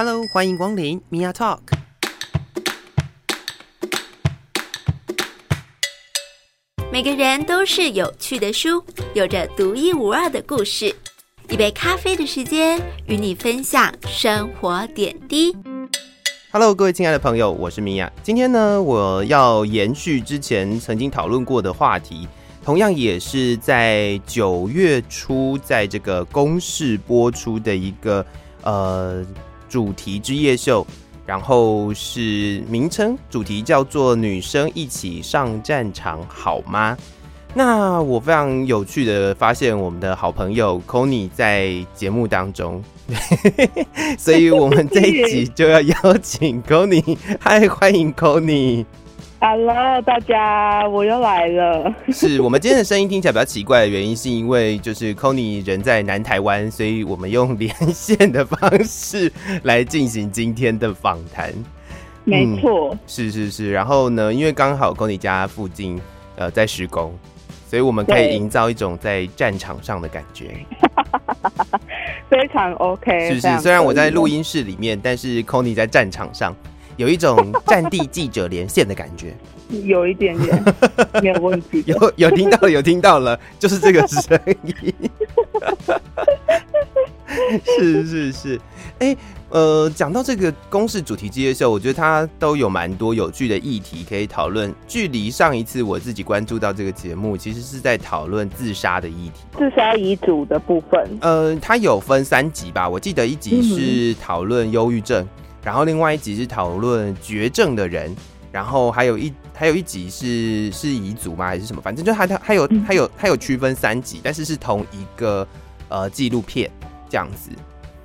Hello，欢迎光临 Mia Talk。每个人都是有趣的书，有着独一无二的故事。一杯咖啡的时间，与你分享生活点滴。Hello，各位亲爱的朋友，我是 Mia。今天呢，我要延续之前曾经讨论过的话题，同样也是在九月初在这个公视播出的一个呃主题之夜秀，然后是名称主题叫做“女生一起上战场好吗？”那我非常有趣的发现，我们的好朋友 Connie 在节目当中，所以我们这一集就要邀请 Connie。嗨，欢迎 Connie。Hello，大家，我又来了。是我们今天的声音听起来比较奇怪的原因，是因为就是 Connie 人在南台湾，所以我们用连线的方式来进行今天的访谈。没错、嗯，是是是。然后呢，因为刚好 Connie 家附近呃在施工。所以我们可以营造一种在战场上的感觉，非常 OK。是不是？虽然我在录音室里面，但是 Connie 在战场上，有一种战地记者连线的感觉，有一点点 没有问题。有有听到了，有听到了，就是这个声音。是是是，哎、欸。呃，讲到这个公式主题之夜秀，我觉得它都有蛮多有趣的议题可以讨论。距离上一次我自己关注到这个节目，其实是在讨论自杀的议题，自杀遗嘱的部分。呃，它有分三集吧，我记得一集是讨论忧郁症，然后另外一集是讨论绝症的人，然后还有一还有一集是是彝族吗？还是什么？反正就它它它有它有它有区分三集，但是是同一个呃纪录片这样子。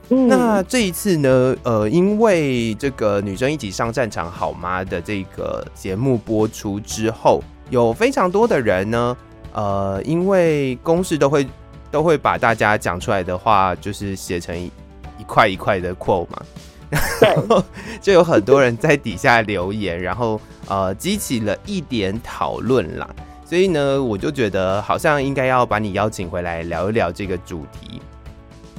那这一次呢，呃，因为这个女生一起上战场好吗的这个节目播出之后，有非常多的人呢，呃，因为公式都会都会把大家讲出来的话，就是写成一块一块的 quote 嘛，然后 就有很多人在底下留言，然后呃，激起了一点讨论啦。所以呢，我就觉得好像应该要把你邀请回来聊一聊这个主题。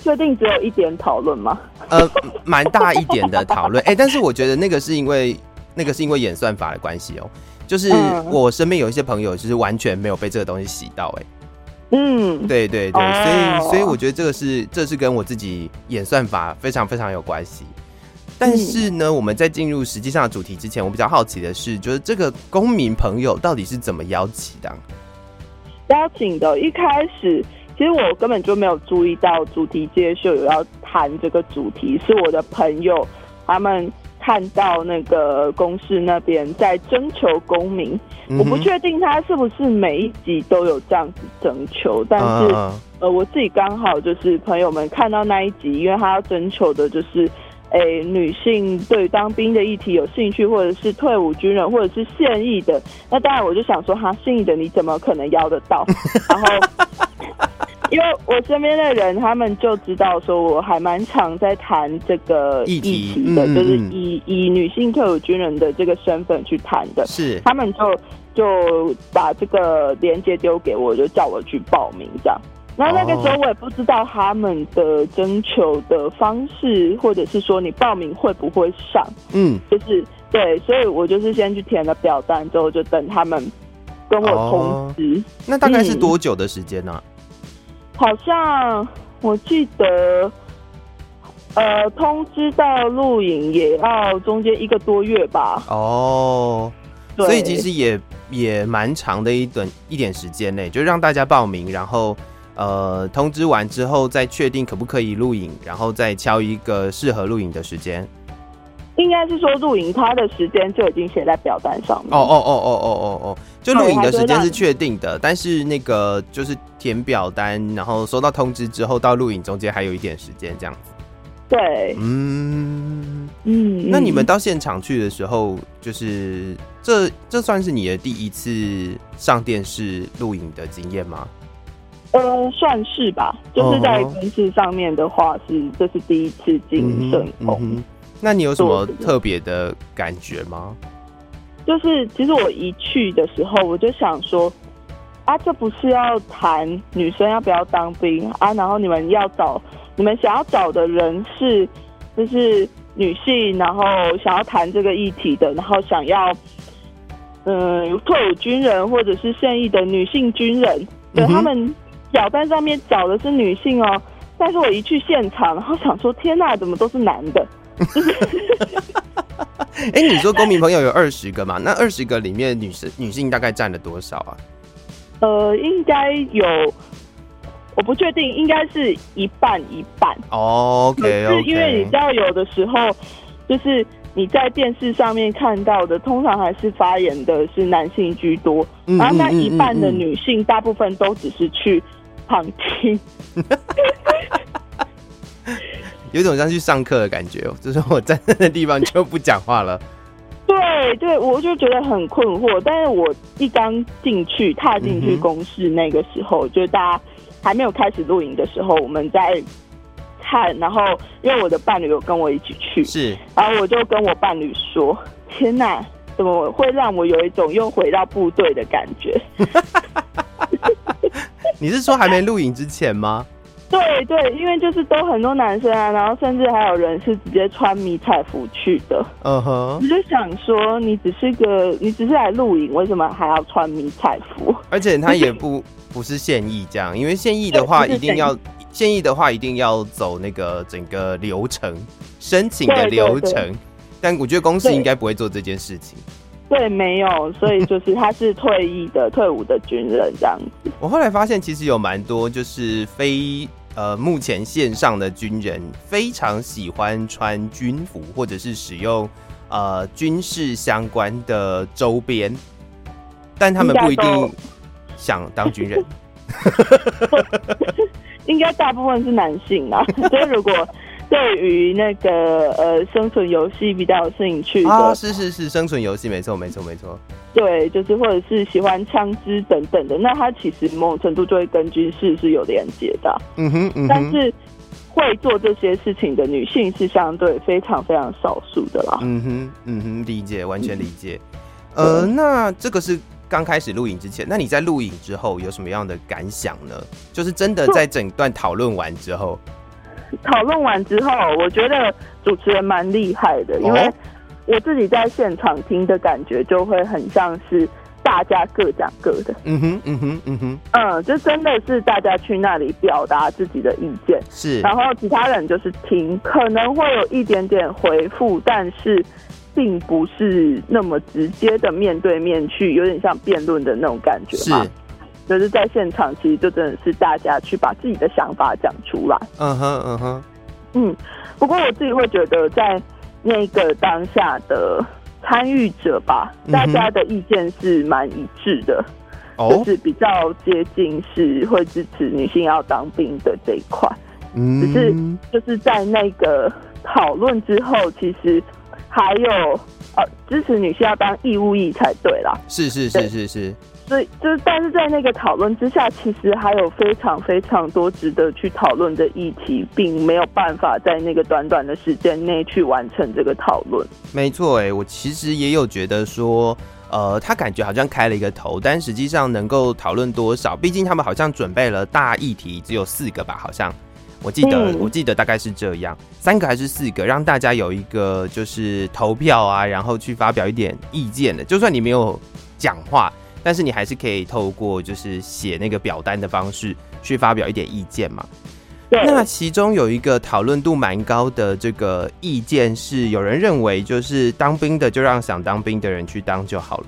确定只有一点讨论吗？呃，蛮大一点的讨论。哎、欸，但是我觉得那个是因为那个是因为演算法的关系哦。就是我身边有一些朋友，就是完全没有被这个东西洗到。哎，嗯，对对对，所以所以我觉得这个是这是跟我自己演算法非常非常有关系。但是呢，我们在进入实际上的主题之前，我比较好奇的是，就是这个公民朋友到底是怎么邀请的？邀请的，一开始。其实我根本就没有注意到主题接秀有要谈这个主题，是我的朋友他们看到那个公视那边在征求公民，嗯、我不确定他是不是每一集都有这样子征求，但是呃我自己刚好就是朋友们看到那一集，因为他要征求的就是。诶、欸，女性对当兵的议题有兴趣，或者是退伍军人，或者是现役的，那当然我就想说，哈，现役的你怎么可能邀得到？然后，因为我身边的人，他们就知道说，我还蛮常在谈这个议题的，就是以以女性退伍军人的这个身份去谈的。是，他们就就把这个链接丢给我，就叫我去报名这样。然后那个时候我也不知道他们的征求的方式，或者是说你报名会不会上，嗯，就是对，所以我就是先去填了表单，之后就等他们跟我通知。哦，那大概是多久的时间呢？啊？嗯，好像我记得，呃，通知到录影也要中间一个多月吧。哦，对，所以其实也也蛮长的一段一点时间内，就让大家报名，然后。呃，通知完之后再确定可不可以录影，然后再敲一个适合录影的时间。应该是说录影，它的时间就已经写在表单上面。哦哦哦哦哦哦哦，就录影的时间是确定的，但是那个就是填表单，然后收到通知之后到录影中间还有一点时间这样子。对，嗯嗯，那你们到现场去的时候，就是这这算是你的第一次上电视录影的经验吗？呃，算是吧，就是在军事上面的话是，是这是第一次进摄影棚。那你有什么特别的感觉吗？就是其实我一去的时候，我就想说，啊，这不是要谈女生要不要当兵啊？然后你们要找，你们想要找的人是，就是女性，然后想要谈这个议题的，然后想要嗯、呃、退伍军人或者是现役的女性军人，对、嗯、他们表单上面找的是女性哦，但是我一去现场，然后想说天哪，怎么都是男的？哎、欸，你说公民朋友有二十个嘛？那二十个里面女生女性大概占了多少啊？呃，应该有，我不确定，应该是一半一半。Oh, OK，是因为你知道，有的时候就是你在电视上面看到的，通常还是发言的是男性居多，嗯、然后那一半的女性，大部分都只是去旁听。有种像去上课的感觉哦，就是我站在那地方就不讲话了。对对，我就觉得很困惑。但是我一刚进去，踏进去公视那个时候，嗯、就大家还没有开始录影的时候，我们在看。然后因为我的伴侣有跟我一起去，是，然后我就跟我伴侣说：“天哪，怎么会让我有一种又回到部队的感觉？” 你是说还没录影之前吗？对对，因为就是都很多男生啊，然后甚至还有人是直接穿迷彩服去的。嗯哼，我就想说，你只是个，你只是来录影，为什么还要穿迷彩服？而且他也不不是现役这样，因为现役的话 一定要现役的话一定要走那个整个流程申请的流程。对对对，但我觉得公司应该不会做这件事情。对，对，没有，所以就是他是退役的退伍的军人这样子。我后来发现，其实有蛮多就是非。呃，目前线上的军人非常喜欢穿军服，或者是使用呃军事相关的周边，但他们不一定想当军人。应该大部分是男性啊，所以如果。对于那个呃生存游戏比较有兴趣的啊，是是是生存游戏，没错没错没错。对，就是或者是喜欢枪支等等的，那他其实某种程度就会跟军事是有连接的。嗯哼，嗯哼。但是会做这些事情的女性是相对非常非常少数的啦。嗯哼嗯哼，理解完全理解。嗯、呃，那这个是刚开始录影之前，那你在录影之后有什么样的感想呢？就是真的在整段讨论完之后。讨论完之后，我觉得主持人蛮厉害的，因为我自己在现场听的感觉就会很像是大家各讲各的。嗯哼，嗯哼，嗯哼，嗯，就真的是大家去那里表达自己的意见，是，然后其他人就是听，可能会有一点点回复，但是并不是那么直接的面对面去，有点像辩论的那种感觉嘛。是。就是在现场，其实就真的是大家去把自己的想法讲出来。嗯哼，嗯哼，嗯。不过我自己会觉得，在那个当下的参与者吧，大家的意见是蛮一致的，就是比较接近是会支持女性要当兵的这一块。嗯，只是就是在那个讨论之后，其实还有呃支持女性要当义务役才对啦。是是是是是。所以就是，但是在那个讨论之下，其实还有非常非常多值得去讨论的议题，并没有办法在那个短短的时间内去完成这个讨论。没错，哎，我其实也有觉得说，呃，他感觉好像开了一个头，但实际上能够讨论多少？毕竟他们好像准备了大议题只有四个吧？好像我记得，嗯、我记得大概是这样，三个还是四个，让大家有一个就是投票啊，然后去发表一点意见的，就算你没有讲话。但是你还是可以透过就是写那个表单的方式去发表一点意见嘛。那其中有一个讨论度蛮高的这个意见是，有人认为就是当兵的就让想当兵的人去当就好了。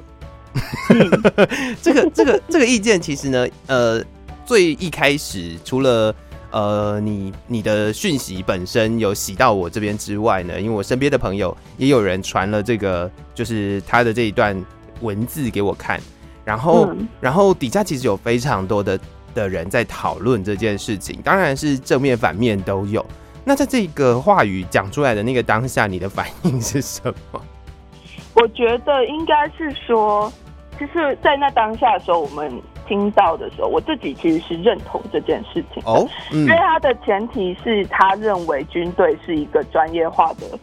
这个这个这个意见其实呢，呃，最一开始除了呃你你的讯息本身有洗到我这边之外呢，因为我身边的朋友也有人传了这个就是他的这一段文字给我看。然后，嗯、然后底下其实有非常多的的人在讨论这件事情，当然是正面反面都有。那在这个话语讲出来的那个当下，你的反应是什么？我觉得应该是说，就是在那当下的时候，我们听到的时候，我自己其实是认同这件事情哦，嗯、因为他的前提是他认为军队是一个专业化的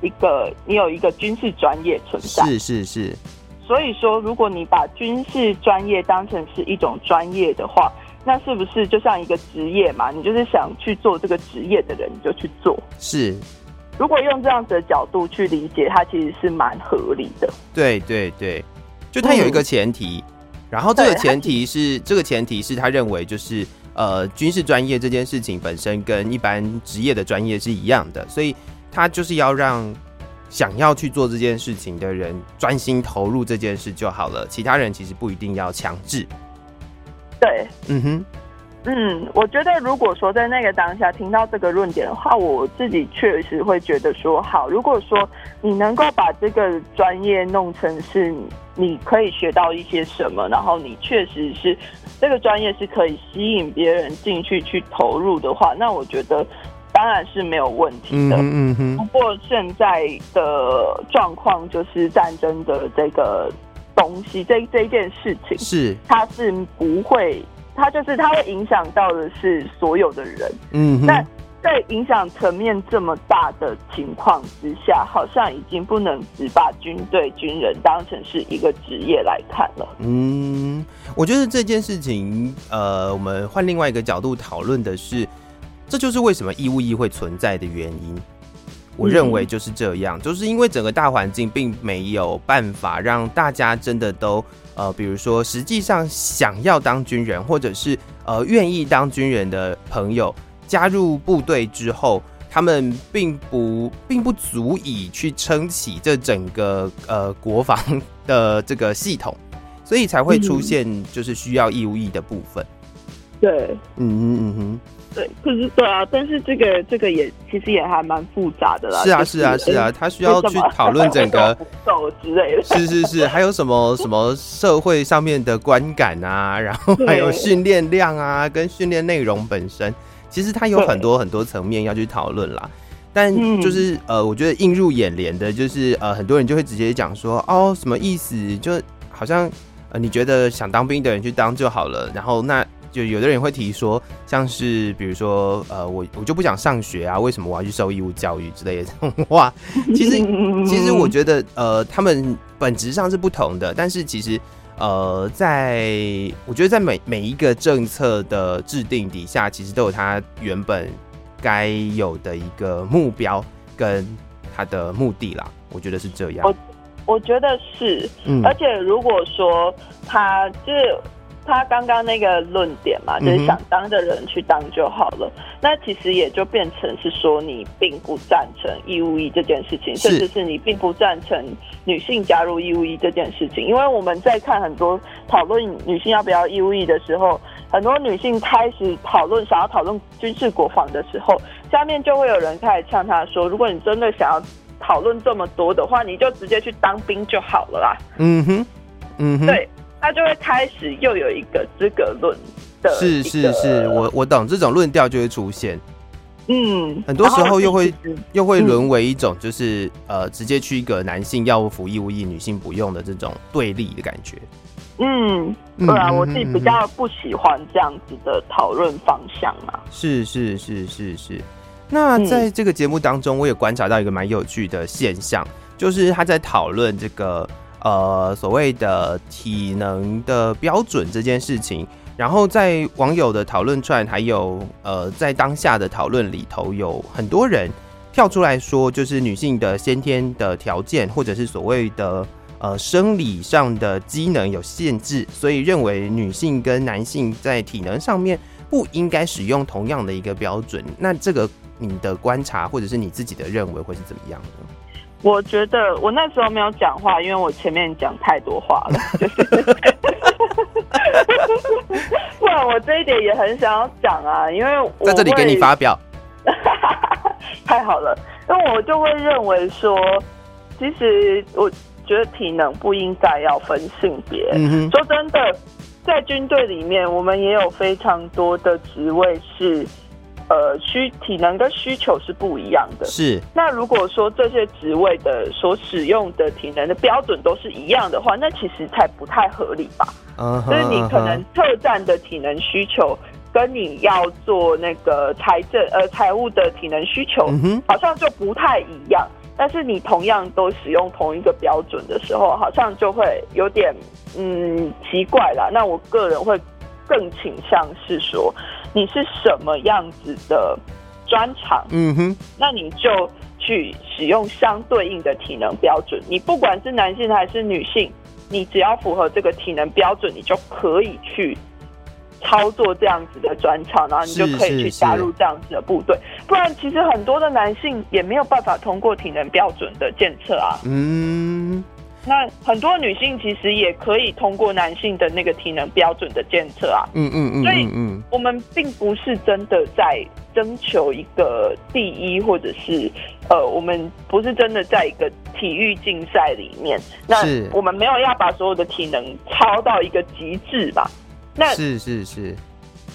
一个，你有一个军事专业存在，是是是。所以说，如果你把军事专业当成是一种专业的话，那是不是就像一个职业嘛？你就是想去做这个职业的人，你就去做。是，如果用这样子的角度去理解，它其实是蛮合理的。对对对，就它有一个前提，嗯、然后这个前提是这个前提是他认为就是呃军事专业这件事情本身跟一般职业的专业是一样的，所以他就是要让想要去做这件事情的人专心投入这件事就好了，其他人其实不一定要强制。对，嗯哼。嗯，我觉得如果说在那个当下听到这个论点的话，我自己确实会觉得说，好，如果说你能够把这个专业弄成是你可以学到一些什么，然后你确实是这个专业是可以吸引别人进去去投入的话，那我觉得当然是没有问题的。嗯哼。不过现在的状况就是战争的这个东西，这这一件事情是它是不会。它就是它会影响到的是所有的人，嗯哼，但在影响层面这么大的情况之下，好像已经不能只把军队军人当成是一个职业来看了。嗯，我觉得这件事情，呃，我们换另外一个角度讨论的是，这就是为什么义务役会存在的原因。我认为就是这样，就是因为整个大环境并没有办法让大家真的都呃，比如说实际上想要当军人，或者是呃愿意当军人的朋友加入部队之后，他们并不并不足以去撑起这整个呃国防的这个系统，所以才会出现就是需要义务役的部分。对，嗯哼嗯哼。对，可是对啊，但是这个这个也其实也还蛮复杂的啦。是啊，是啊，是啊，他需要去讨论整个 之类的。是是是，还有什么什么社会上面的观感啊，然后还有训练量啊，跟训练内容本身，其实它有很多很多层面要去讨论啦。但就是呃，我觉得映入眼帘的就是呃，很多人就会直接讲说，哦，什么意思？就好像呃，你觉得想当兵的人去当就好了，然后那。就有的人会提说，像是比如说，呃，我我就不想上学啊，为什么我要去受义务教育之类的这种话？其实，其实我觉得，呃，他们本质上是不同的，但是其实，呃，在我觉得在每每一个政策的制定底下，其实都有它原本该有的一个目标跟它的目的啦。我觉得是这样。我我觉得是，嗯，而且如果说他就是。他刚刚那个论点嘛，就是想当的人去当就好了。嗯、那其实也就变成是说，你并不赞成义务役这件事情，甚至是你并不赞成女性加入义务役这件事情。因为我们在看很多讨论女性要不要义务役的时候，很多女性开始讨论想要讨论军事国防的时候，下面就会有人开始呛她说：“如果你真的想要讨论这么多的话，你就直接去当兵就好了啦。”嗯哼，嗯哼，对。他就会开始又有一个资格论的，是是是，我我懂这种论调就会出现，嗯，很多时候又会又会沦为一种就是、嗯、呃直接去一个男性药物服义务役，女性不用的这种对立的感觉，嗯，对啊，我自己比较不喜欢这样子的讨论方向嘛，是是是是是，那在这个节目当中，我也观察到一个蛮有趣的现象，就是他在讨论这个。呃，所谓的体能的标准这件事情，然后在网友的讨论串，还有呃，在当下的讨论里头，有很多人跳出来说，就是女性的先天的条件，或者是所谓的呃生理上的机能有限制，所以认为女性跟男性在体能上面不应该使用同样的一个标准。那这个你的观察，或者是你自己的认为会是怎么样呢？我觉得我那时候没有讲话，因为我前面讲太多话了，就是，不然我这一点也很想要讲啊，因为我在这里给你发表，太好了，因为我就会认为说，其实我觉得体能不应该要分性别。嗯，说真的，在军队里面，我们也有非常多的职位是。呃，需体能跟需求是不一样的。是。那如果说这些职位的所使用的体能的标准都是一样的话，那其实才不太合理吧？嗯、uh，huh, 就是你可能特战的体能需求，跟你要做那个财政呃财务的体能需求，好像就不太一样。Uh. 但是你同样都使用同一个标准的时候，好像就会有点嗯奇怪啦。那我个人会更倾向是说。你是什么样子的专长？嗯哼，那你就去使用相对应的体能标准。你不管是男性还是女性，你只要符合这个体能标准，你就可以去操作这样子的专场，然后你就可以去加入这样子的部队。不然，其实很多的男性也没有办法通过体能标准的检测啊。嗯。那很多女性其实也可以通过男性的那个体能标准的检测啊，嗯嗯嗯，所以嗯我们并不是真的在征求一个第一，或者是呃，我们不是真的在一个体育竞赛里面，那我们没有要把所有的体能超到一个极致吧？那是是是，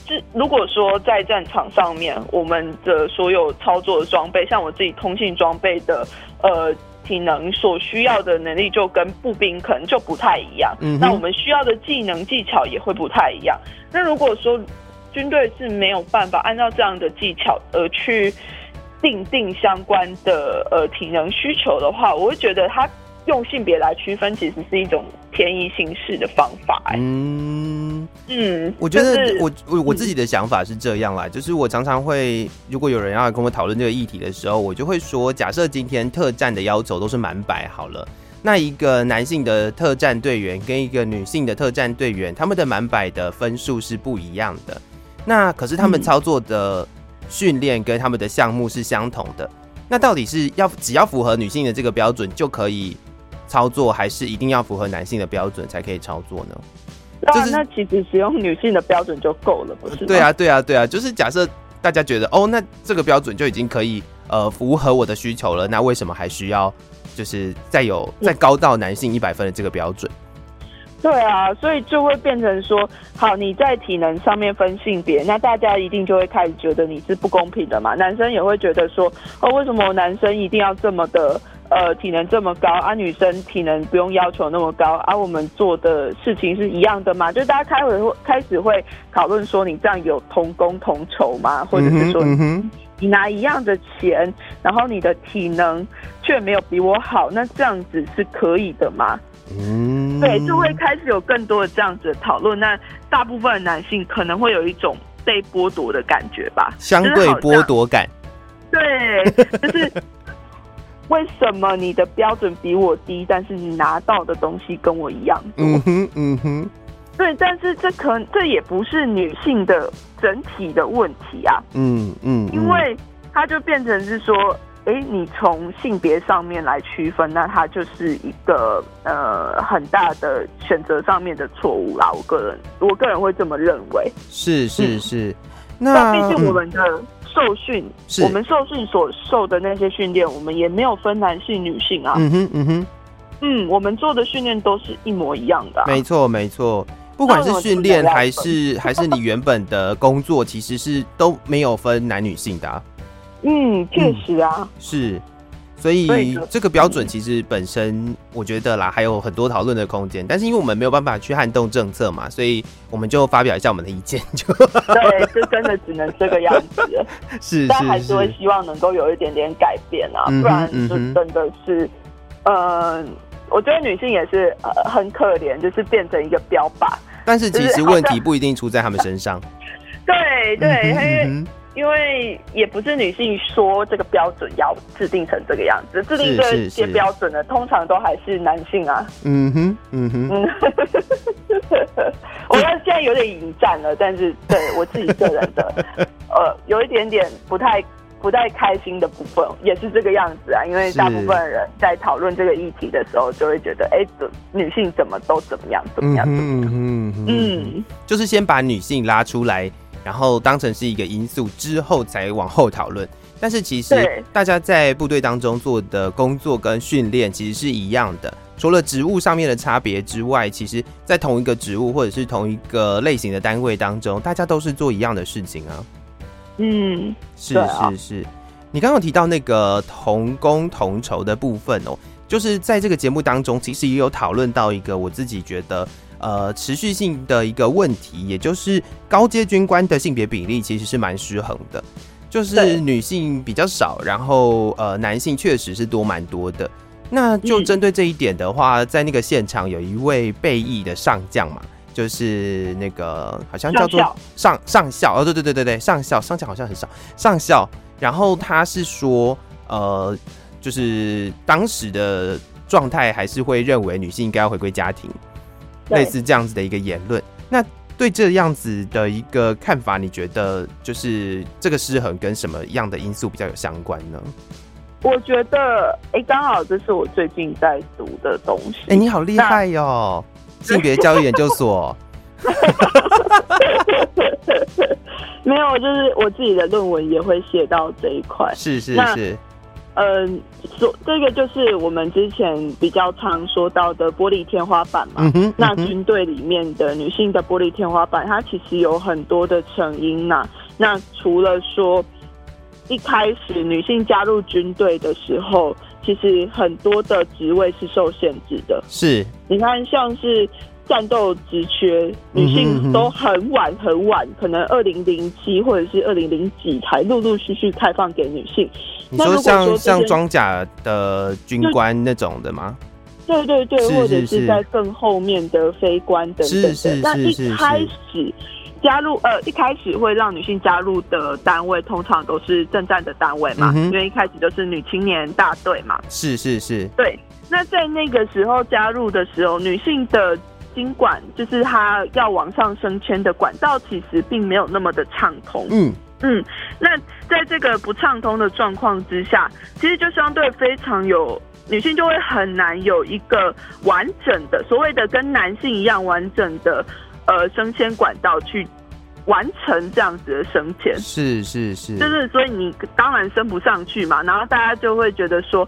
是如果说在战场上面，我们的所有操作的装备，像我自己通信装备的呃。体能所需要的能力就跟步兵可能就不太一样，嗯，那我们需要的技能技巧也会不太一样。那如果说军队是没有办法按照这样的技巧而去定定相关的呃体能需求的话，我会觉得他。用性别来区分，其实是一种便宜形式的方法。嗯嗯，我觉得我我我自己的想法是这样啦，嗯，就是我常常会，如果有人要跟我讨论这个议题的时候，我就会说，假设今天特战的要求都是满百好了，那一个男性的特战队员跟一个女性的特战队员，他们的满百的分数是不一样的，那可是他们操作的训练跟他们的项目是相同的，那到底是要只要符合女性的这个标准就可以操作还是一定要符合男性的标准才可以操作呢？啊，就是那其实使用女性的标准就够了，不是？对啊，对啊，对啊，就是假设大家觉得哦，那这个标准就已经可以呃符合我的需求了，那为什么还需要就是再有再高到男性一百分的这个标准？对啊，所以就会变成说，好，你在体能上面分性别，那大家一定就会开始觉得你是不公平的嘛。男生也会觉得说，哦，为什么男生一定要这么的？呃，体能这么高啊，女生体能不用要求那么高啊，我们做的事情是一样的嘛？就大家开会会开始会讨论说，你这样有同工同酬吗？或者是说，你拿一样的钱，然后你的体能却没有比我好，那这样子是可以的吗？嗯，对，就会开始有更多的这样子的讨论。那大部分的男性可能会有一种被剥夺的感觉吧，相对剥夺感。对，就是。为什么你的标准比我低，但是你拿到的东西跟我一样多？嗯哼，嗯哼，对，但是这可这也不是女性的整体的问题啊。嗯嗯，因为它就变成是说，哎、欸，你从性别上面来区分，那它就是一个呃很大的选择上面的错误啦。我个人，我个人会这么认为。是是是，嗯、那毕竟我们的。受训，我们受训所受的那些训练，我们也没有分男性女性啊。嗯哼，嗯哼，嗯，我们做的训练都是一模一样的啊。没错，没错，不管是训练还是 还是你原本的工作，其实是都没有分男女性的啊。嗯，确实啊，嗯，是。所以这个标准其实本身，我觉得啦，还有很多讨论的空间。但是因为我们没有办法去撼动政策嘛，所以我们就发表一下我们的意见。就对，就真的只能这个样子。是，但还是会希望能够有一点点改变啊，不然就真的是，嗯、呃，我觉得女性也是呃很可怜，就是变成一个标靶。但是其实问题不一定出在他们身上。对 对，因为。因为也不是女性说这个标准要制定成这个样子，制定这些标准的通常都还是男性啊。嗯哼，嗯哼，嗯，我觉得现在有点引战了，但是对我自己个人的，呃，有一点点不太不太开心的部分，也是这个样子啊。因为大部分人在讨论这个议题的时候，就会觉得，哎，女性怎么都怎么样，怎么样，怎么样，嗯嗯，就是先把女性拉出来。然后当成是一个因素之后才往后讨论，但是其实大家在部队当中做的工作跟训练其实是一样的，除了职务上面的差别之外，其实在同一个职务或者是同一个类型的单位当中，大家都是做一样的事情啊。嗯，是是是，你刚刚提到那个同工同酬的部分哦，就是在这个节目当中，其实也有讨论到一个我自己觉得。呃，持续性的一个问题，也就是高阶军官的性别比例其实是蛮失衡的，就是女性比较少，然后呃，男性确实是多蛮多的。那就针对这一点的话，在那个现场有一位备役的上将嘛，就是那个好像叫做上上校哦，对对对对对，上校上校好像很少上校，然后他是说呃。就是当时的状态还是会认为女性应该要回归家庭，类似这样子的一个言论。那对这样子的一个看法，你觉得就是这个失衡跟什么样的因素比较有相关呢？我觉得，哎、欸，刚好这是我最近在读的东西。哎、欸，你好厉害哟、喔！性别教育研究所。没有，就是我自己的论文也会写到这一块。是是是。嗯，这个就是我们之前比较常说到的玻璃天花板嘛。嗯哼。那军队里面的女性的玻璃天花板，它其实有很多的成因呐。那除了说一开始女性加入军队的时候，其实很多的职位是受限制的。是。你看，像是。战斗职缺，女性都很晚很晚，可能二零零七或者是二零零几才陆陆续续开放给女性。你说像像装甲的军官那种的吗？对对对，或者是在更后面的飞官等等的。是那一开始加入呃，一开始会让女性加入的单位，通常都是正战的单位嘛，因为一开始就是女青年大队嘛。是是是。对，那在那个时候加入的时候，女性的。尽管就是他要往上升迁的管道，其实并没有那么的畅通。嗯嗯，那在这个不畅通的状况之下，其实就相对非常有女性就会很难有一个完整的所谓的跟男性一样完整的呃升迁管道去完成这样子的升迁。是是是，就是所以你当然升不上去嘛，然后大家就会觉得说，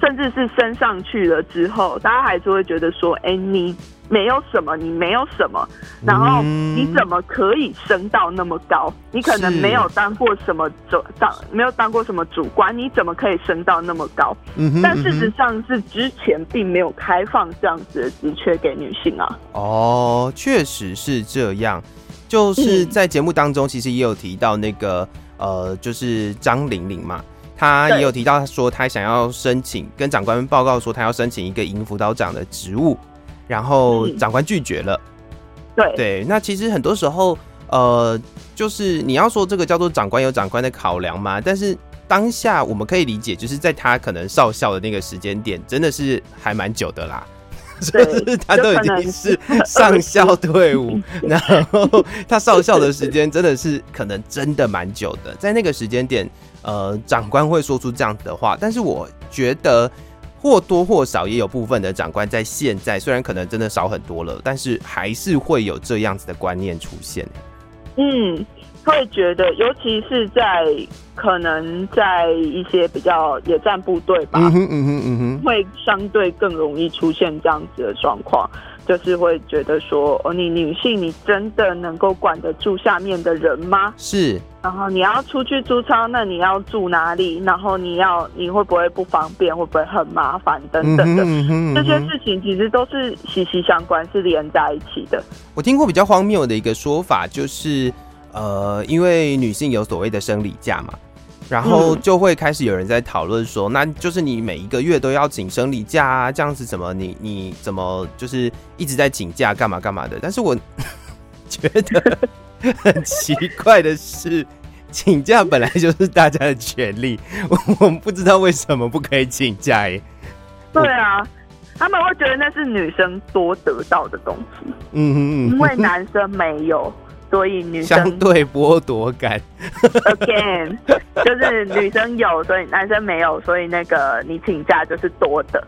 甚至是升上去了之后，大家还是会觉得说，哎、欸、你。没有什么，你没有什么，然后你怎么可以升到那么高？你可能没有当过什么主当，没有当过什么主管，你怎么可以升到那么高？嗯，但事实上是之前并没有开放这样子的职缺给女性啊。哦，确实是这样。就是在节目当中，其实也有提到那个呃，就是张玲玲嘛，她也有提到说，他想要申请跟长官报告说，他要申请一个营辅导长的职务。然后长官拒绝了，对。对，那其实很多时候，呃，就是你要说这个叫做长官有长官的考量嘛，但是当下我们可以理解，就是在他可能少校的那个时间点，真的是还蛮久的啦，就是 他都已经是上校队伍，然后他少校的时间真的是可能真的蛮久的，在那个时间点，呃，长官会说出这样子的话，但是我觉得。或多或少也有部分的长官在现在，虽然可能真的少很多了，但是还是会有这样子的观念出现。嗯，会觉得，尤其是在可能在一些比较野战部队吧，嗯哼嗯哼嗯哼，会相对更容易出现这样子的状况。就是会觉得说，哦，你女性，你真的能够管得住下面的人吗？是。然后你要出去租操，那你要住哪里？然后你要，你会不会不方便？会不会很麻烦？等等的、嗯嗯嗯、这些事情，其实都是息息相关，是连在一起的。我听过比较荒谬的一个说法，就是，呃，因为女性有所谓的生理假嘛。然后就会开始有人在讨论说，那就是你每一个月都要请生理假啊，这样子怎么你你怎么就是一直在请假干嘛干嘛的？但是我 觉得很奇怪的是，请假本来就是大家的权利，我 我不知道为什么不可以请假耶。对啊，他们会觉得那是女生多得到的东西，嗯嗯嗯，因为男生没有。所以女生相对剥夺感，again，就是女生有，所以男生没有，所以那个你请假就是多的。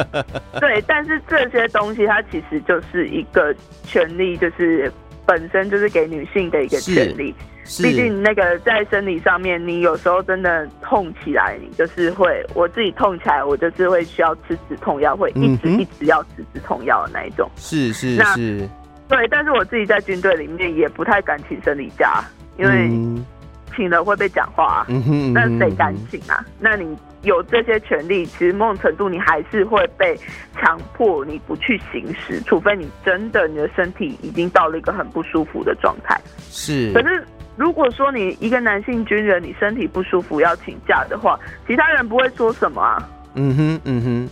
对，但是这些东西它其实就是一个权利，就是本身就是给女性的一个权利。毕竟那个在生理上面，你有时候真的痛起来，你就是会，我自己痛起来，我就是会需要吃止痛药，会一直一直要吃止痛药的那一种。是是是。对，但是我自己在军队里面也不太敢请生理假，因为请了会被讲话啊。嗯，那谁敢请啊？那你有这些权利，其实某种程度你还是会被强迫你不去行使，除非你真的你的身体已经到了一个很不舒服的状态。是。可是如果说你一个男性军人，你身体不舒服要请假的话，其他人不会说什么啊。嗯哼，嗯哼。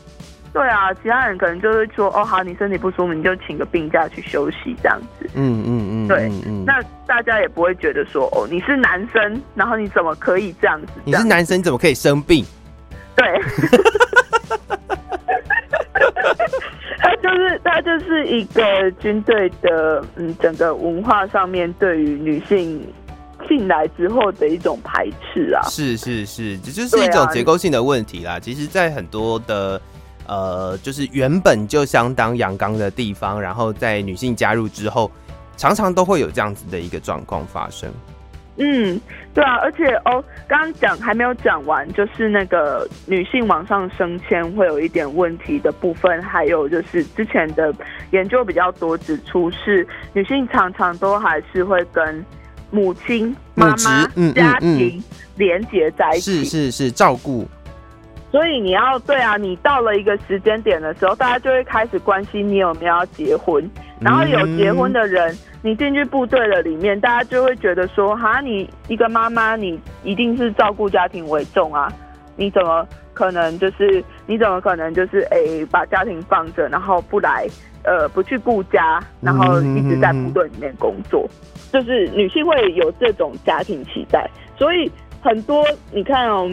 对啊，其他人可能就会说，哦，好，你身体不舒服，你就请个病假去休息这样子。嗯嗯嗯，对，那大家也不会觉得说，哦，你是男生，然后你怎么可以这样子这样子？你是男生怎么可以生病？对。他就是他就是一个军队的，嗯，整个文化上面对于女性进来之后的一种排斥啊，是是是，这就是一种结构性的问题啦。啊、其实，在很多的呃，就是原本就相当阳刚的地方，然后在女性加入之后，常常都会有这样子的一个状况发生。嗯，对啊，而且哦，刚刚讲还没有讲完，就是那个女性往上升迁会有一点问题的部分，还有就是之前的研究比较多指出，是女性常常都还是会跟母亲、妈妈、家庭连接在一起，是是是，照顾。所以你要对啊，你到了一个时间点的时候，大家就会开始关心你有没有要结婚，然后有结婚的人。你进去部队了，里面大家就会觉得说，哈，你一个妈妈，你一定是照顾家庭为重啊？你怎么可能就是？你怎么可能就是？哎、把家庭放着，然后不来，呃，不去顾家，然后一直在部队里面工作，就是女性会有这种家庭期待，所以很多你看哦，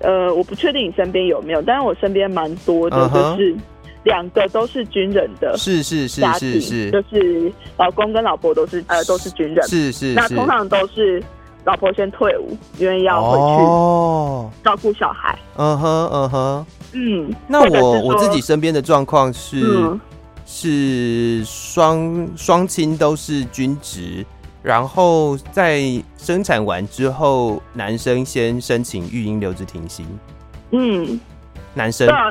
呃，我不确定你身边有没有，但是我身边蛮多的，就是。Uh. 两个都是军人的，是是是是是，就是老公跟老婆都是呃都是军人，是是。那通常都是老婆先退伍，因为要回去照顾小孩。嗯哼嗯哼，嗯。那我我自己身边的状况是是双双亲都是军职，然后在生产完之后，男生先申请育婴留职停薪。嗯。男生对啊，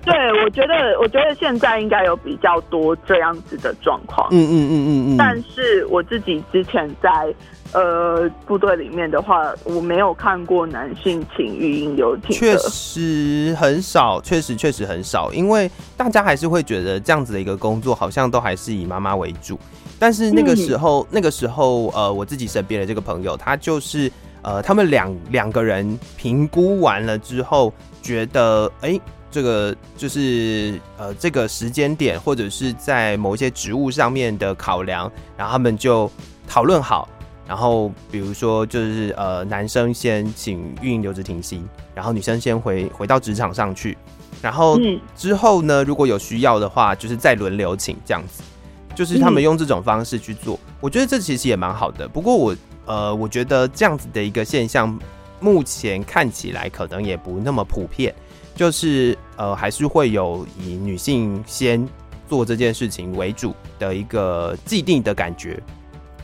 对，我觉得，我觉得现在应该有比较多这样子的状况。嗯嗯嗯嗯嗯。但是我自己之前在呃部队里面的话，我没有看过男性请育婴留停。确实很少，确实确实很少，因为大家还是会觉得这样子的一个工作，好像都还是以妈妈为主。但是那个时候，嗯、那个时候，呃，我自己身边的这个朋友，他就是呃，他们两两个人评估完了之后。觉得哎、欸，这个就是呃，这个时间点或者是在某一些职务上面的考量，然后他们就讨论好，然后比如说就是呃，男生先请运营留职停薪，然后女生先回回到职场上去，然后之后呢，如果有需要的话，就是再轮流请这样子，就是他们用这种方式去做，我觉得这其实也蛮好的。不过我呃，我觉得这样子的一个现象。目前看起来可能也不那么普遍，就是呃，还是会有以女性先做这件事情为主的一个既定的感觉。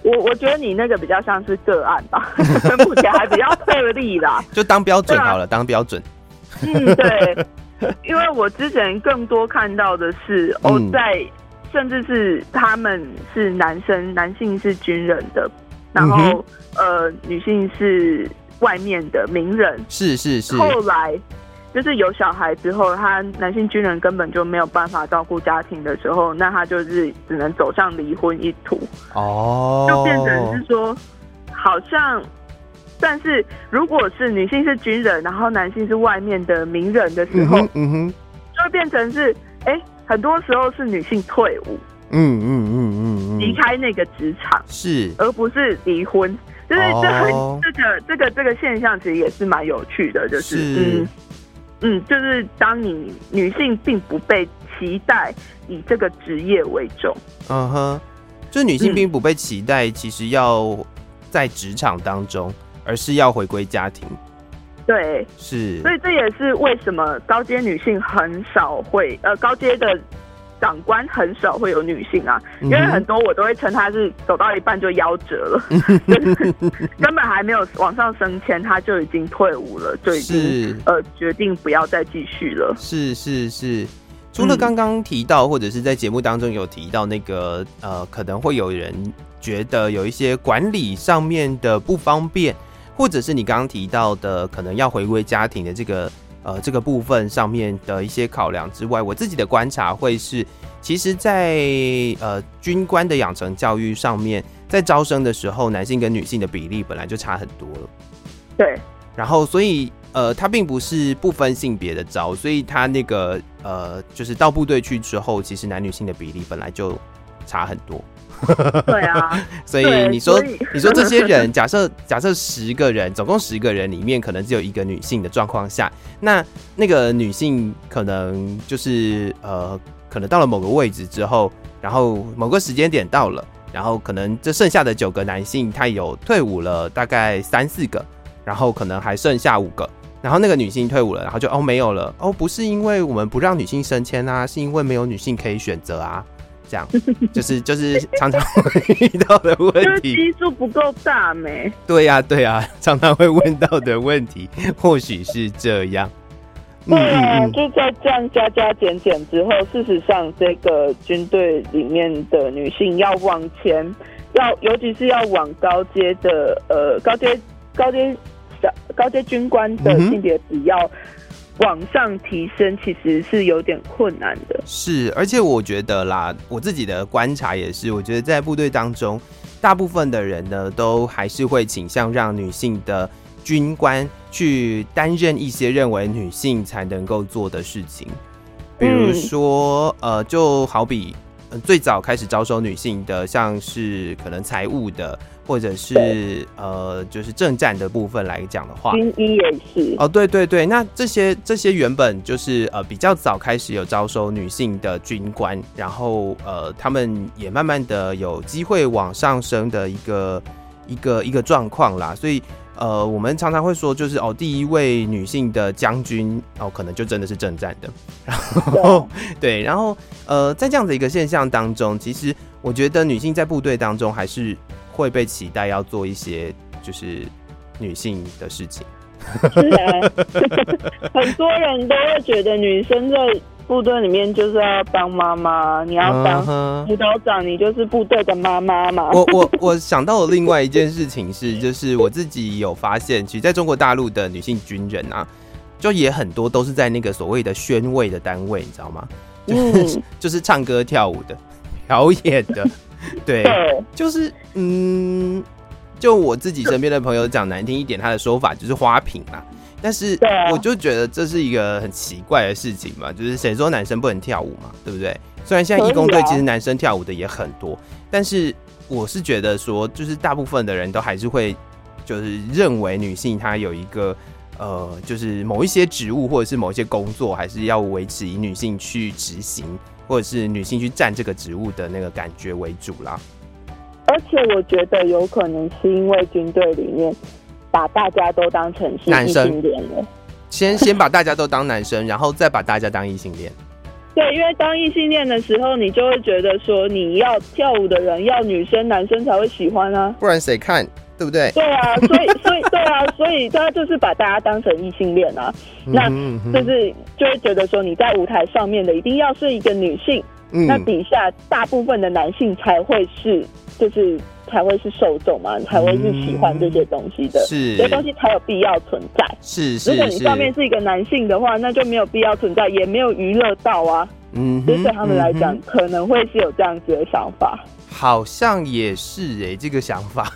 我我觉得你那个比较像是个案吧，目前还比较特例啦，就当标准好了，啊、当标准。嗯，对，因为我之前更多看到的是，哦，在甚至是他们是男生，男性是军人的，然后、嗯、呃，女性是。外面的名人。是是是，后来就是有小孩之后，他男性军人根本就没有办法照顾家庭的时候，那他就是只能走上离婚一途。哦，就变成是说，好像，但是如果是女性是军人，然后男性是外面的名人的时候，嗯哼，就会变成是，哎、欸，很多时候是女性退伍，嗯嗯嗯嗯，离开那个职场是，而不是离婚。就是这很、oh. 这个这个这个现象其实也是蛮有趣的，就是，是。嗯嗯，就是当你女性并不被期待以这个职业为重，嗯哼，就是女性并不被期待，其实要在职场当中，嗯、而是要回归家庭，对，是，所以这也是为什么高阶女性很少会呃高阶的。长官很少会有女性啊，因为很多我都会称她是走到一半就夭折了，根本还没有往上升迁，她就已经退伍了，就已经是呃决定不要再继续了。是是是，除了刚刚提到或者是在节目当中有提到那个呃，可能会有人觉得有一些管理上面的不方便，或者是你刚刚提到的可能要回归家庭的这个。呃，这个部分上面的一些考量之外，我自己的观察会是，其实在，在呃军官的养成教育上面，在招生的时候，男性跟女性的比例本来就差很多了。对，然后所以呃，他并不是不分性别的招，所以他那个呃，就是到部队去之后，其实男女性的比例本来就差很多。对啊，所以你说以你说这些人，假设假设十个人，总共十个人里面可能只有一个女性的状况下，那那个女性可能就是呃，可能到了某个位置之后，然后某个时间点到了，然后可能这剩下的九个男性他有退伍了，大概三四个，然后可能还剩下五个。然后那个女性退伍了，然后就哦没有了哦，不是因为我们不让女性升迁啊，是因为没有女性可以选择啊，这样就是就是常常会遇到的问题，基数不够大没？对呀、啊、对呀、啊，常常会问到的问题，或许是这样。对啊，就在这样加加减减之后，事实上这个军队里面的女性要往前，要尤其是要往高阶的呃高阶高阶。高阶军官的性别比要往上提升，其实是有点困难的。是，而且我觉得啦，我自己的观察也是，我觉得在部队当中，大部分的人呢，都还是会倾向让女性的军官去担任一些认为女性才能够做的事情，比如说，呃，就好比最早开始招收女性的，像是可能财务的。或者是呃，就是政战的部分来讲的话，军医也是。哦，对对对，那这些这些原本就是呃比较早开始有招收女性的军官，然后呃他们也慢慢的有机会往上升的一个一个一个状况啦，所以呃我们常常会说，就是哦第一位女性的将军哦可能就真的是政战的，然后对，然后呃在这样的一个现象当中，其实我觉得女性在部队当中还是。会被期待要做一些就是女性的事情，是啊，很多人都会觉得女生在部队里面就是要当妈妈，你要当辅导长，你就是部队的妈妈嘛。我我我想到了另外一件事情是，就是我自己有发现，其实在中国大陆的女性军人啊，就也很多都是在那个所谓的宣卫的单位，你知道吗？就是、嗯、就是唱歌跳舞的表演的。对，对，就是嗯，就我自己身边的朋友讲难听一点，他的说法就是花瓶嘛。但是我就觉得这是一个很奇怪的事情嘛，就是谁说男生不能跳舞嘛，对不对？虽然现在义工队其实男生跳舞的也很多，但是我是觉得说，就是大部分的人都还是会就是认为女性她有一个呃，就是某一些职务或者是某一些工作，还是要维持以女性去执行。或者是女性去占这个职务的那个感觉为主啦，而且我觉得有可能是因为军队里面把大家都当成是男性恋了，先 先把大家都当男生，然后再把大家当异性恋。对，因为当异性恋的时候，你就会觉得说你要跳舞的人要女生，男生才会喜欢啊，不然谁看？对不对？对啊，所以所以对啊，所以他就是把大家当成异性恋啊，那就是就会觉得说你在舞台上面的一定要是一个女性，嗯、那底下大部分的男性才会是就是才会是受众嘛，才会是喜欢这些东西的，是这些东西才有必要存在。是，是，如果你上面是一个男性的话，那就没有必要存在，也没有娱乐到啊。嗯，对他们来讲、嗯，可能会是有这样子的想法。好像也是哎、欸，这个想法。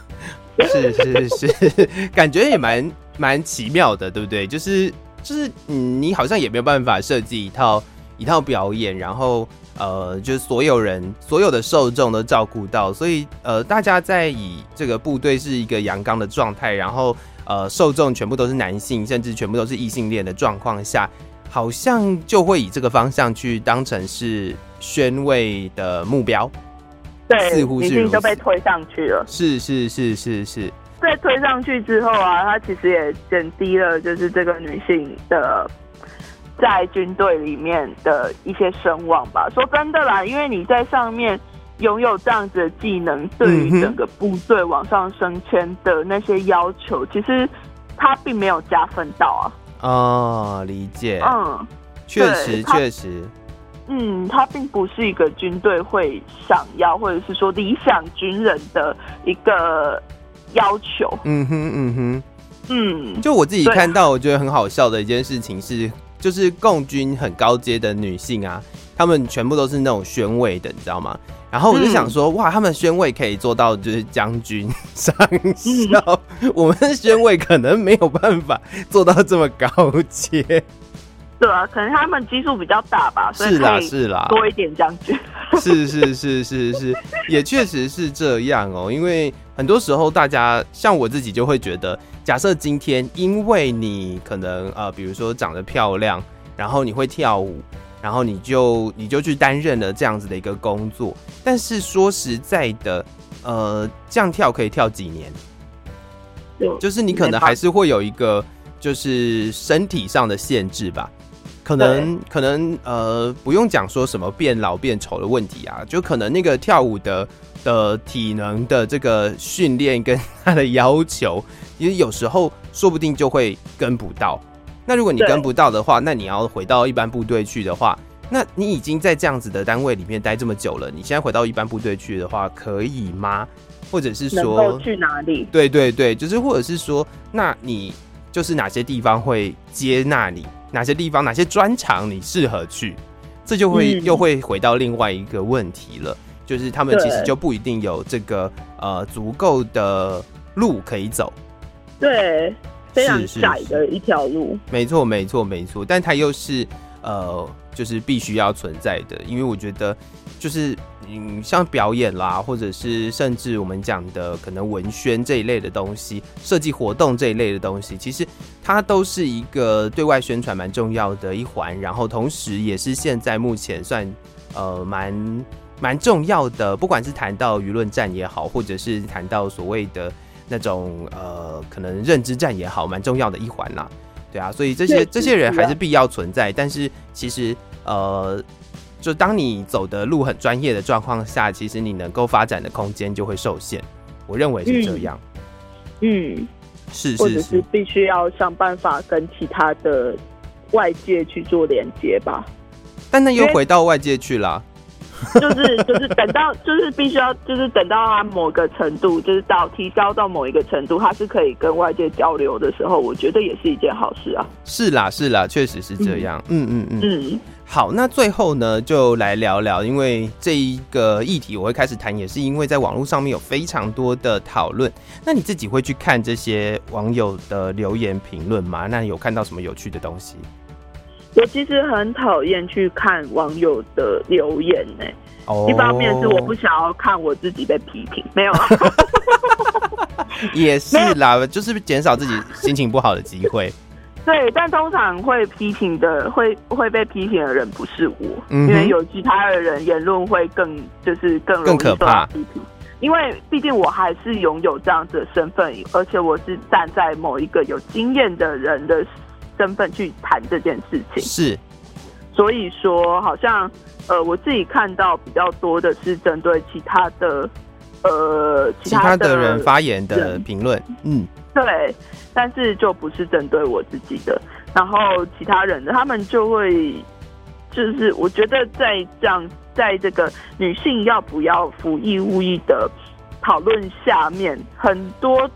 是是是，感觉也蛮蛮奇妙的，对不对？就是就是，你好像也没有办法设计一套一套表演，然后呃，就是所有人所有的受众都照顾到，所以呃，大家在以这个部队是一个阳刚的状态，然后呃，受众全部都是男性，甚至全部都是异性恋的状况下，好像就会以这个方向去当成是宣慰的目标。对，女性都被推上去了。是是是是是，在推上去之后啊，他其实也减低了就是这个女性的在军队里面的一些声望吧。说真的啦，因为你在上面拥有这样子的技能，对于整个部队往上升迁的那些要求，其实他并没有加分到啊。哦，理解。嗯，确实确实。嗯，他并不是一个军队会想要，或者是说理想军人的一个要求。嗯哼，嗯哼，嗯。就我自己看到，我觉得很好笑的一件事情是，就是共军很高阶的女性啊，她们全部都是那种宣卫的，你知道吗？然后我就想说，嗯、哇，他们宣卫可以做到就是将军上校，嗯、我们宣卫可能没有办法做到这么高阶。对啊，可能他们基数比较大吧，所以是啦是啦，多一点这样子。是是是是是，也确实是这样哦。因为很多时候，大家像我自己就会觉得，假设今天因为你可能呃，比如说长得漂亮，然后你会跳舞，然后你就你就去担任了这样子的一个工作。但是说实在的，呃，这样跳可以跳几年？就是你可能还是会有一个就是身体上的限制吧。可能可能呃，不用讲说什么变老变丑的问题啊，就可能那个跳舞的的体能的这个训练跟他的要求，其实有时候说不定就会跟不到。那如果你跟不到的话，那你要回到一般部队去的话，那你已经在这样子的单位里面待这么久了，你现在回到一般部队去的话，可以吗？或者是说去哪里？对对对，就是或者是说，那你就是哪些地方会接纳你？哪些地方、哪些专长你适合去，这就会又会回到另外一个问题了，嗯、就是他们其实就不一定有这个呃足够的路可以走，对，非常窄的一条路，没错，没错，没错，但它又是呃，就是必须要存在的，因为我觉得就是。嗯，像表演啦，或者是甚至我们讲的可能文宣这一类的东西，设计活动这一类的东西，其实它都是一个对外宣传蛮重要的一环，然后同时也是现在目前算呃蛮蛮重要的，不管是谈到舆论战也好，或者是谈到所谓的那种呃可能认知战也好，蛮重要的一环啦。对啊，所以这些这些人还是必要存在，但是其实呃。就当你走的路很专业的状况下，其实你能够发展的空间就会受限。我认为是这样。嗯，嗯是，是，是，或者是必须要想办法跟其他的外界去做连接吧。但那又回到外界去了。就是就是等到 就是必须要就是等到他某个程度，就是到提高到某一个程度，他是可以跟外界交流的时候，我觉得也是一件好事啊。是啦是啦，确实是这样。嗯嗯嗯嗯。嗯好，那最后呢，就来聊聊，因为这一个议题我会开始谈，也是因为在网络上面有非常多的讨论。那你自己会去看这些网友的留言评论吗？那你有看到什么有趣的东西？我其实很讨厌去看网友的留言呢、欸。哦，一方面是我不想要看我自己被批评，没有啊，也是啦，就是减少自己心情不好的机会。对，但通常会批评的，会会被批评的人不是我，嗯、因为有其他的人言论会更就是更容易受到批评。因为毕竟我还是拥有这样子的身份，而且我是站在某一个有经验的人的身份去谈这件事情。是，所以说好像呃，我自己看到比较多的是针对其他的呃其他的人发言的评论，嗯。对，但是就不是针对我自己的，然后其他人的他们就会，就是我觉得在这样，在这个女性要不要服义务役的讨论下面，很多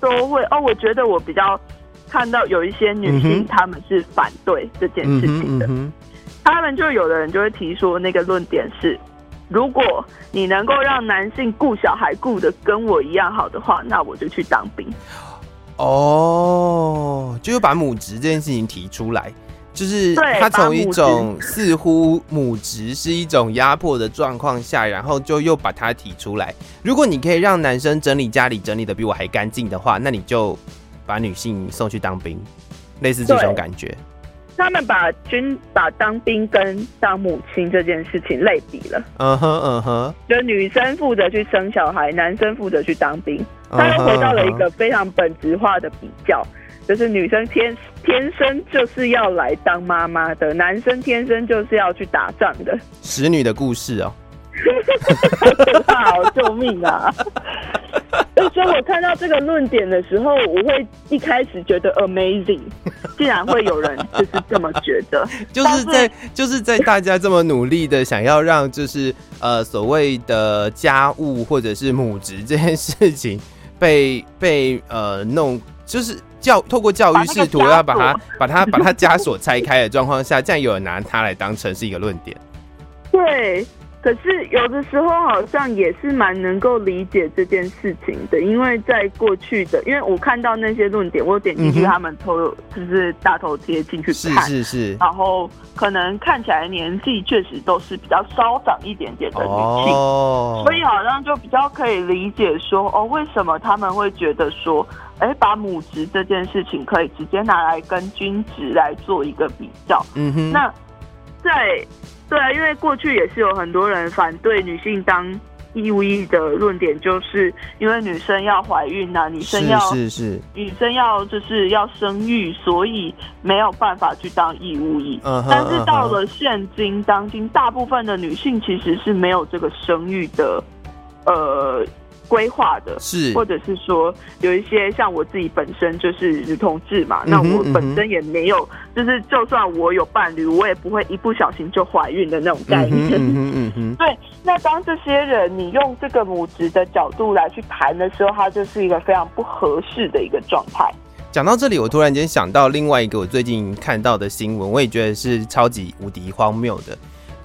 都会哦，我觉得我比较看到有一些女性他们是反对这件事情的，嗯嗯、他们就有的人就会提出那个论点是，如果你能够让男性顾小孩顾的跟我一样好的话，那我就去当兵。哦，就是把母职这件事情提出来，就是他从一种似乎母职是一种压迫的状况下，然后就又把它提出来。如果你可以让男生整理家里整理的比我还干净的话，那你就把女性送去当兵，类似这种感觉。他们把军把当兵跟当母亲这件事情类比了。嗯哼嗯哼，就女生负责去生小孩，男生负责去当兵。他又回到了一个非常本质化的比较，就是女生天天生就是要来当妈妈的，男生天生就是要去打仗的。使女的故事哦，好！救命啊！所以我看到这个论点的时候，我会一开始觉得 amazing，竟然会有人就是这么觉得，就是在就是在大家这么努力的想要让就是呃所谓的家务或者是母职这件事情。被被呃弄，就是教透过教育试图要把它把它把它枷锁拆开的状况下，竟然有人拿它来当成是一个论点。对，可是有的时候好像也是蛮能够理解这件事情的，因为在过去的，因为我看到那些论点，我点进去他们投，就是大头贴进去看，是是是，然后可能看起来年纪确实都是比较稍长一点点的女性，哦，所以好像就比较可以理解说，哦，为什么他们会觉得说，哎，把母职这件事情可以直接拿来跟军职来做一个比较，嗯哼，那在。对啊，因为过去也是有很多人反对女性当义务役的论点，就是因为女生要怀孕呐、啊，女生要是是是，女生要就是要生育，所以没有办法去当义务役。嗯哼，但是到了现今当今，大部分的女性其实是没有这个生育的，呃。规划的是，或者是说有一些像我自己本身就是女同志嘛，嗯、那我本身也没有，就是就算我有伴侣，我也不会一不小心就怀孕的那种概念。嗯嗯嗯嗯、对，那当这些人你用这个母职的角度来去谈的时候，它就是一个非常不合适的一个状态。讲到这里，我突然间想到另外一个我最近看到的新闻，我也觉得是超级无敌荒谬的。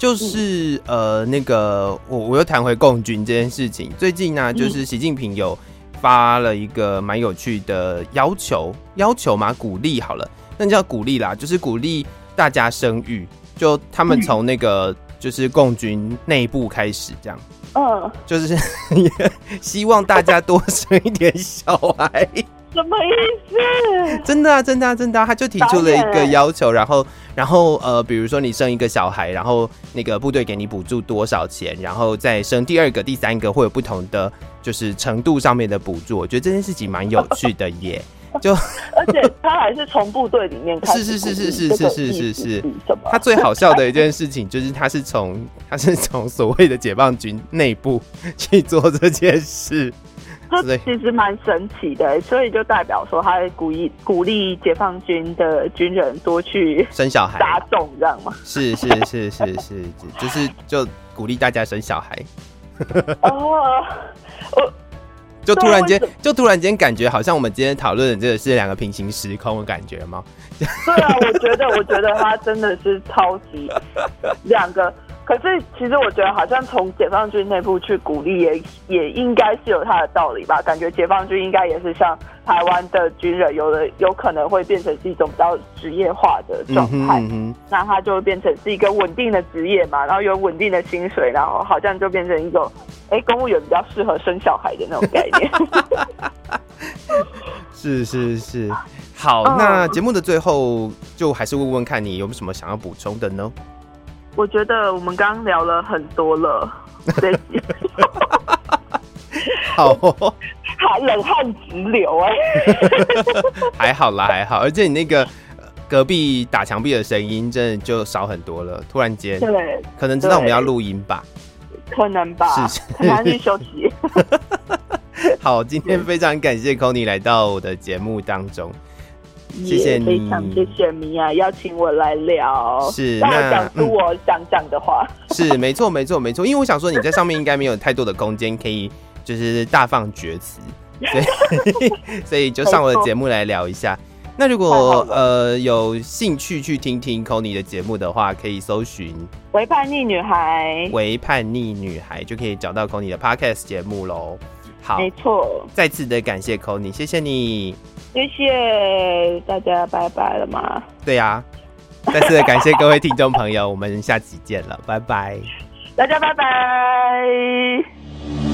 就是呃，那个我我又谈回共军这件事情。最近呢、啊，就是习近平有发了一个蛮有趣的要求，要求嘛，鼓励好了，那叫鼓励啦，就是鼓励大家生育。就他们从那个就是共军内部开始这样，嗯，就是 希望大家多生一点小孩。什么意思？真的啊，真的啊，真的啊！他就提出了一个要求，然后，然后，呃，比如说你生一个小孩，然后那个部队给你补助多少钱，然后再生第二个、第三个，会有不同的就是程度上面的补助。我觉得这件事情蛮有趣的耶，就而且他还是从部队里面开始，是是是是是是是是是。他最好笑的一件事情就是他是从他是从所谓的解放军内部去做这件事。这其实蛮神奇的，所以就代表说，他鼓励鼓励解放军的军人多去生小孩，撒种，这样吗？是是是是是，就是就鼓励大家生小孩。哦，我就突然间就突然间感觉好像我们今天讨论的这个是两个平行时空的感觉吗？对啊，我觉得我觉得他真的是超级两个。可是，其实我觉得好像从解放军内部去鼓励，也也应该是有它的道理吧。感觉解放军应该也是像台湾的军人，有的有可能会变成是一种比较职业化的状态。嗯嗯、那它就会变成是一个稳定的职业嘛，然后有稳定的薪水，然后好像就变成一种，哎、欸，公务员比较适合生小孩的那种概念。是 是是，好，那节目的最后，就还是问问看你有没有什么想要补充的呢？我觉得我们刚刚聊了很多了，对，好、哦，还冷汗直流哎，还好啦，还好，而且你那个隔壁打墙壁的声音真的就少很多了，突然间，对，可能知道我们要录音吧，可能吧，是，是，赶紧去休息。好，今天非常感谢 Connie 来到我的节目当中。谢谢你，非常谢谢米娅邀请我来聊，是让我讲出我想讲的话。嗯、是没错，没错，没错。因为我想说你在上面应该没有太多的空间可以就是大放厥词，所以所以就上我的节目来聊一下。那如果呃有兴趣去听听 Connie 的节目的话，可以搜寻“为叛逆女孩”，为叛逆女孩就可以找到 Connie 的 Podcast 节目喽。好，没错。再次的感谢 Connie，谢谢你。谢谢大家，拜拜了吗？对呀、啊，再次的感谢各位听众朋友，我们下期见了，拜拜，大家拜拜。